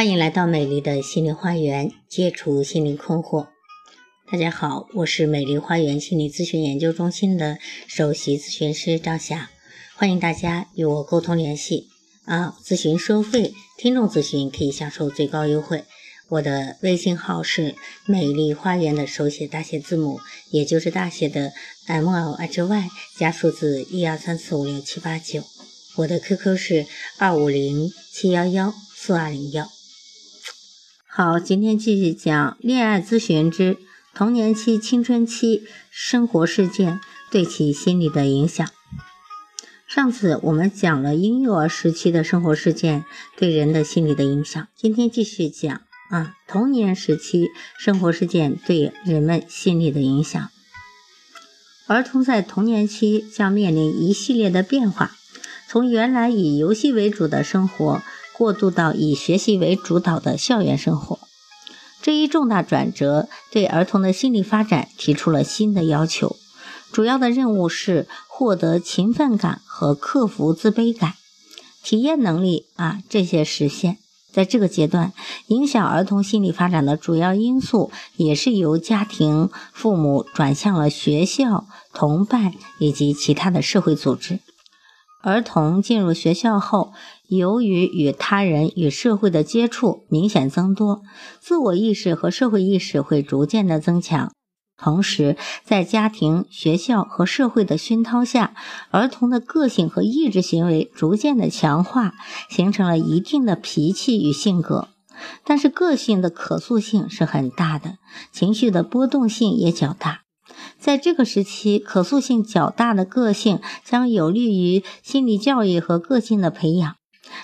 欢迎来到美丽的心灵花园，解除心灵困惑。大家好，我是美丽花园心理咨询研究中心的首席咨询师张霞，欢迎大家与我沟通联系。啊，咨询收费，听众咨询可以享受最高优惠。我的微信号是美丽花园的手写大写字母，也就是大写的 M L H Y 加数字一二三四五六七八九。我的 QQ 是二五零七幺幺四二零幺。好，今天继续讲恋爱咨询之童年期、青春期生活事件对其心理的影响。上次我们讲了婴幼儿时期的生活事件对人的心理的影响，今天继续讲啊童年时期生活事件对人们心理的影响。儿童在童年期将面临一系列的变化，从原来以游戏为主的生活。过渡到以学习为主导的校园生活，这一重大转折对儿童的心理发展提出了新的要求。主要的任务是获得勤奋感和克服自卑感、体验能力啊这些实现。在这个阶段，影响儿童心理发展的主要因素也是由家庭、父母转向了学校、同伴以及其他的社会组织。儿童进入学校后，由于与他人与社会的接触明显增多，自我意识和社会意识会逐渐的增强。同时，在家庭、学校和社会的熏陶下，儿童的个性和意志行为逐渐的强化，形成了一定的脾气与性格。但是，个性的可塑性是很大的，情绪的波动性也较大。在这个时期，可塑性较大的个性将有利于心理教育和个性的培养。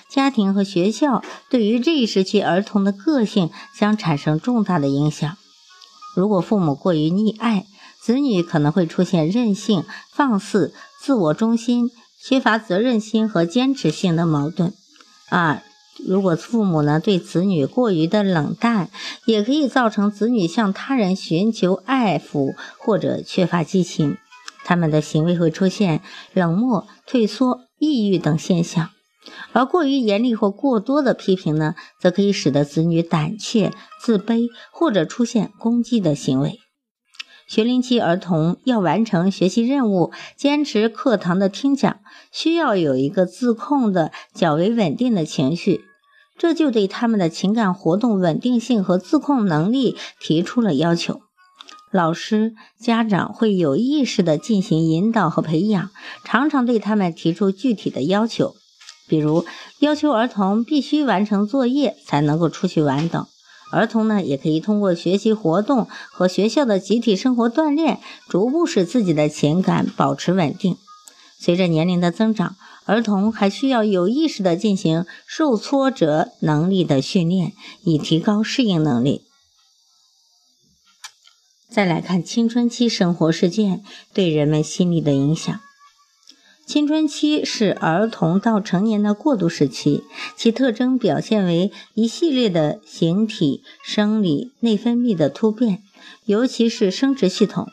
家庭和学校对于这一时期儿童的个性将产生重大的影响。如果父母过于溺爱，子女可能会出现任性、放肆、自我中心、缺乏责任心和坚持性的矛盾。二。如果父母呢对子女过于的冷淡，也可以造成子女向他人寻求爱抚或者缺乏激情，他们的行为会出现冷漠、退缩、抑郁等现象。而过于严厉或过多的批评呢，则可以使得子女胆怯、自卑或者出现攻击的行为。学龄期儿童要完成学习任务、坚持课堂的听讲，需要有一个自控的、较为稳定的情绪，这就对他们的情感活动稳定性和自控能力提出了要求。老师、家长会有意识地进行引导和培养，常常对他们提出具体的要求，比如要求儿童必须完成作业才能够出去玩等。儿童呢，也可以通过学习活动和学校的集体生活锻炼，逐步使自己的情感保持稳定。随着年龄的增长，儿童还需要有意识地进行受挫折能力的训练，以提高适应能力。再来看青春期生活事件对人们心理的影响。青春期是儿童到成年的过渡时期，其特征表现为一系列的形体、生理、内分泌的突变，尤其是生殖系统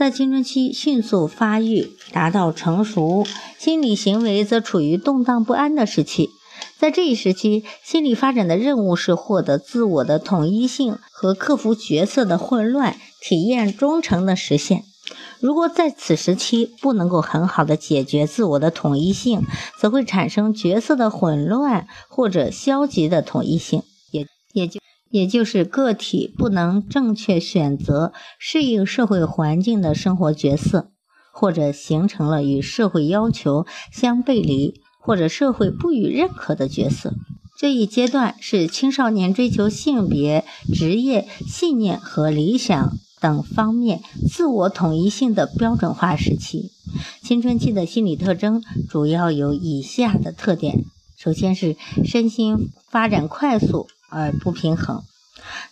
在青春期迅速发育，达到成熟；心理行为则处于动荡不安的时期。在这一时期，心理发展的任务是获得自我的统一性和克服角色的混乱，体验忠诚的实现。如果在此时期不能够很好的解决自我的统一性，则会产生角色的混乱或者消极的统一性，也也就也就是个体不能正确选择适应社会环境的生活角色，或者形成了与社会要求相背离或者社会不予认可的角色。这一阶段是青少年追求性别、职业、信念和理想。等方面自我统一性的标准化时期，青春期的心理特征主要有以下的特点：首先是身心发展快速而不平衡，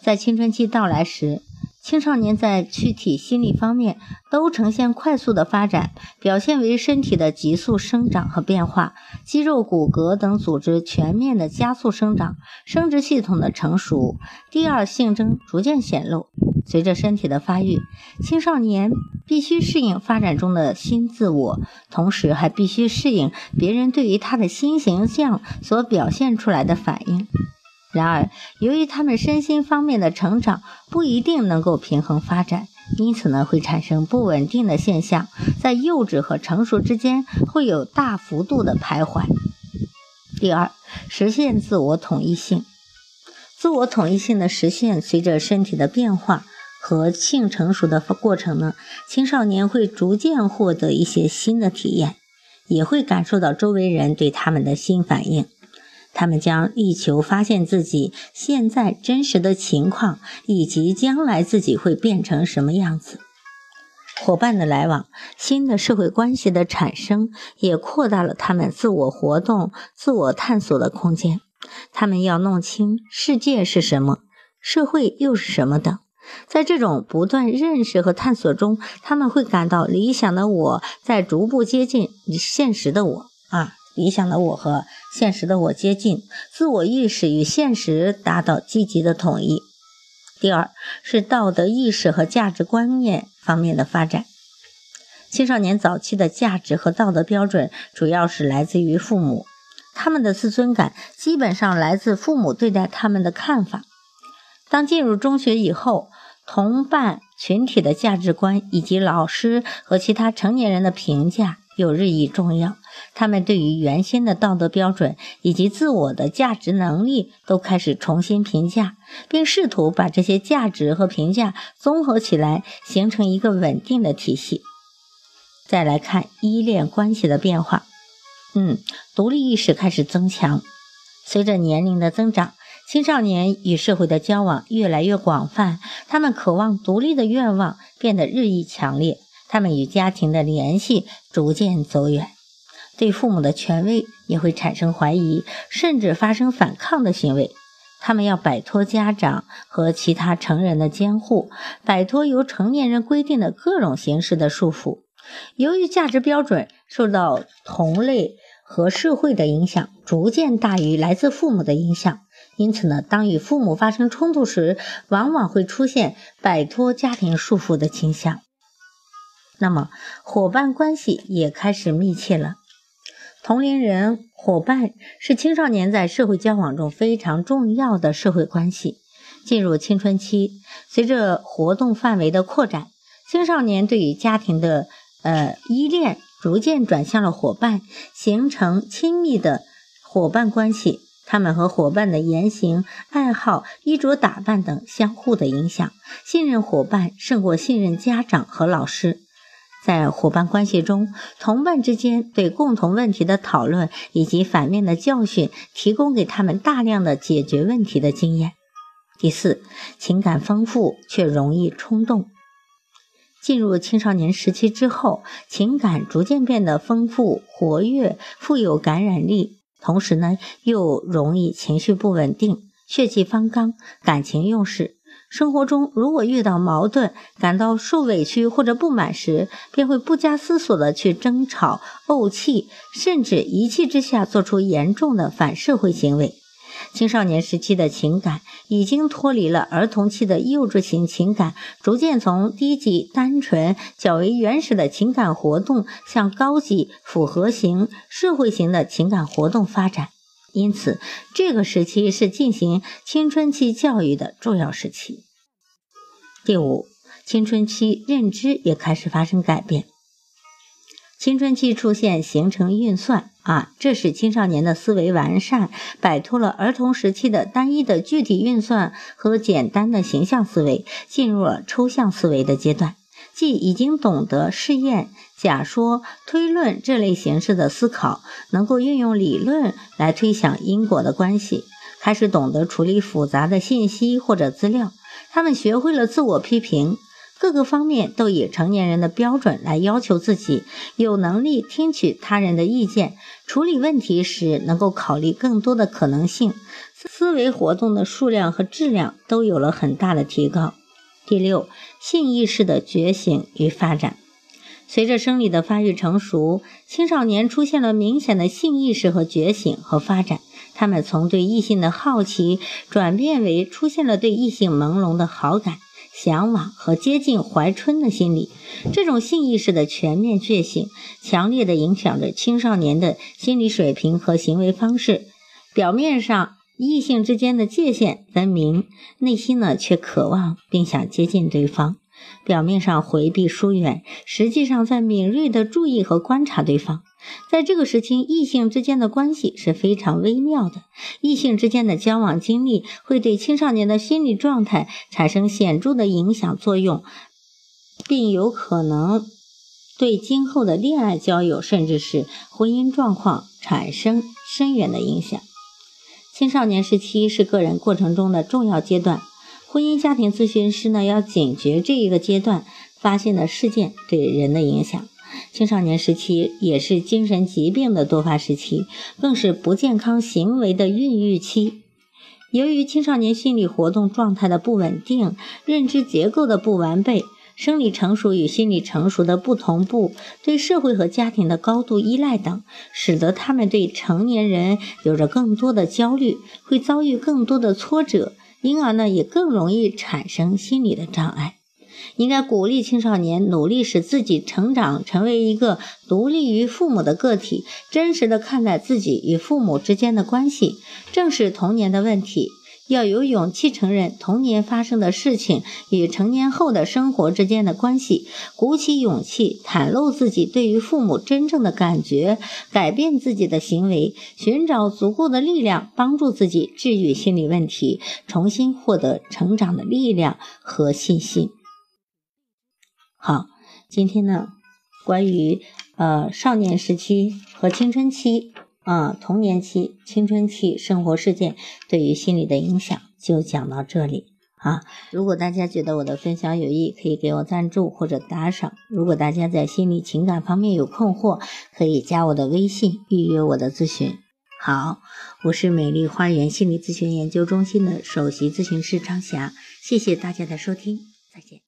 在青春期到来时。青少年在躯体、心理方面都呈现快速的发展，表现为身体的急速生长和变化，肌肉、骨骼等组织全面的加速生长，生殖系统的成熟，第二性征逐渐显露。随着身体的发育，青少年必须适应发展中的新自我，同时还必须适应别人对于他的新形象所表现出来的反应。然而，由于他们身心方面的成长不一定能够平衡发展，因此呢，会产生不稳定的现象，在幼稚和成熟之间会有大幅度的徘徊。第二，实现自我统一性。自我统一性的实现，随着身体的变化和性成熟的过程呢，青少年会逐渐获得一些新的体验，也会感受到周围人对他们的新反应。他们将力求发现自己现在真实的情况，以及将来自己会变成什么样子。伙伴的来往，新的社会关系的产生，也扩大了他们自我活动、自我探索的空间。他们要弄清世界是什么，社会又是什么等。在这种不断认识和探索中，他们会感到理想的我在逐步接近现实的我啊。理想的我和现实的我接近，自我意识与现实达到积极的统一。第二是道德意识和价值观念方面的发展。青少年早期的价值和道德标准主要是来自于父母，他们的自尊感基本上来自父母对待他们的看法。当进入中学以后，同伴群体的价值观以及老师和其他成年人的评价又日益重要。他们对于原先的道德标准以及自我的价值能力都开始重新评价，并试图把这些价值和评价综合起来，形成一个稳定的体系。再来看依恋关系的变化，嗯，独立意识开始增强。随着年龄的增长，青少年与社会的交往越来越广泛，他们渴望独立的愿望变得日益强烈，他们与家庭的联系逐渐走远。对父母的权威也会产生怀疑，甚至发生反抗的行为。他们要摆脱家长和其他成人的监护，摆脱由成年人规定的各种形式的束缚。由于价值标准受到同类和社会的影响，逐渐大于来自父母的影响，因此呢，当与父母发生冲突时，往往会出现摆脱家庭束缚的倾向。那么，伙伴关系也开始密切了。同龄人、伙伴是青少年在社会交往中非常重要的社会关系。进入青春期，随着活动范围的扩展，青少年对于家庭的呃依恋逐渐转向了伙伴，形成亲密的伙伴关系。他们和伙伴的言行、爱好、衣着打扮等相互的影响，信任伙伴胜过信任家长和老师。在伙伴关系中，同伴之间对共同问题的讨论以及反面的教训，提供给他们大量的解决问题的经验。第四，情感丰富却容易冲动。进入青少年时期之后，情感逐渐变得丰富、活跃、富有感染力，同时呢，又容易情绪不稳定、血气方刚、感情用事。生活中，如果遇到矛盾、感到受委屈或者不满时，便会不加思索地去争吵、怄气，甚至一气之下做出严重的反社会行为。青少年时期的情感已经脱离了儿童期的幼稚型情感，逐渐从低级、单纯、较为原始的情感活动向高级、复合型、社会型的情感活动发展。因此，这个时期是进行青春期教育的重要时期。第五，青春期认知也开始发生改变。青春期出现形成运算啊，这使青少年的思维完善，摆脱了儿童时期的单一的具体运算和简单的形象思维，进入了抽象思维的阶段。即已经懂得试验、假说、推论这类形式的思考，能够运用理论来推想因果的关系，开始懂得处理复杂的信息或者资料。他们学会了自我批评，各个方面都以成年人的标准来要求自己，有能力听取他人的意见，处理问题时能够考虑更多的可能性，思维活动的数量和质量都有了很大的提高。第六，性意识的觉醒与发展。随着生理的发育成熟，青少年出现了明显的性意识和觉醒和发展。他们从对异性的好奇转变为出现了对异性朦胧的好感、向往和接近怀春的心理。这种性意识的全面觉醒，强烈的影响着青少年的心理水平和行为方式。表面上，异性之间的界限分明，内心呢却渴望并想接近对方。表面上回避疏远，实际上在敏锐地注意和观察对方。在这个时期，异性之间的关系是非常微妙的。异性之间的交往经历会对青少年的心理状态产生显著的影响作用，并有可能对今后的恋爱交友甚至是婚姻状况产生深远的影响。青少年时期是个人过程中的重要阶段。婚姻家庭咨询师呢，要警觉这一个阶段发现的事件对人的影响。青少年时期也是精神疾病的多发时期，更是不健康行为的孕育期。由于青少年心理活动状态的不稳定、认知结构的不完备、生理成熟与心理成熟的不同步、对社会和家庭的高度依赖等，使得他们对成年人有着更多的焦虑，会遭遇更多的挫折。因而呢，也更容易产生心理的障碍。应该鼓励青少年努力使自己成长成为一个独立于父母的个体，真实的看待自己与父母之间的关系，正视童年的问题。要有勇气承认童年发生的事情与成年后的生活之间的关系，鼓起勇气袒露自己对于父母真正的感觉，改变自己的行为，寻找足够的力量帮助自己治愈心理问题，重新获得成长的力量和信心。好，今天呢，关于呃少年时期和青春期。啊，童年期、青春期生活事件对于心理的影响就讲到这里啊。如果大家觉得我的分享有益，可以给我赞助或者打赏。如果大家在心理情感方面有困惑，可以加我的微信预约我的咨询。好，我是美丽花园心理咨询研究中心的首席咨询师张霞，谢谢大家的收听，再见。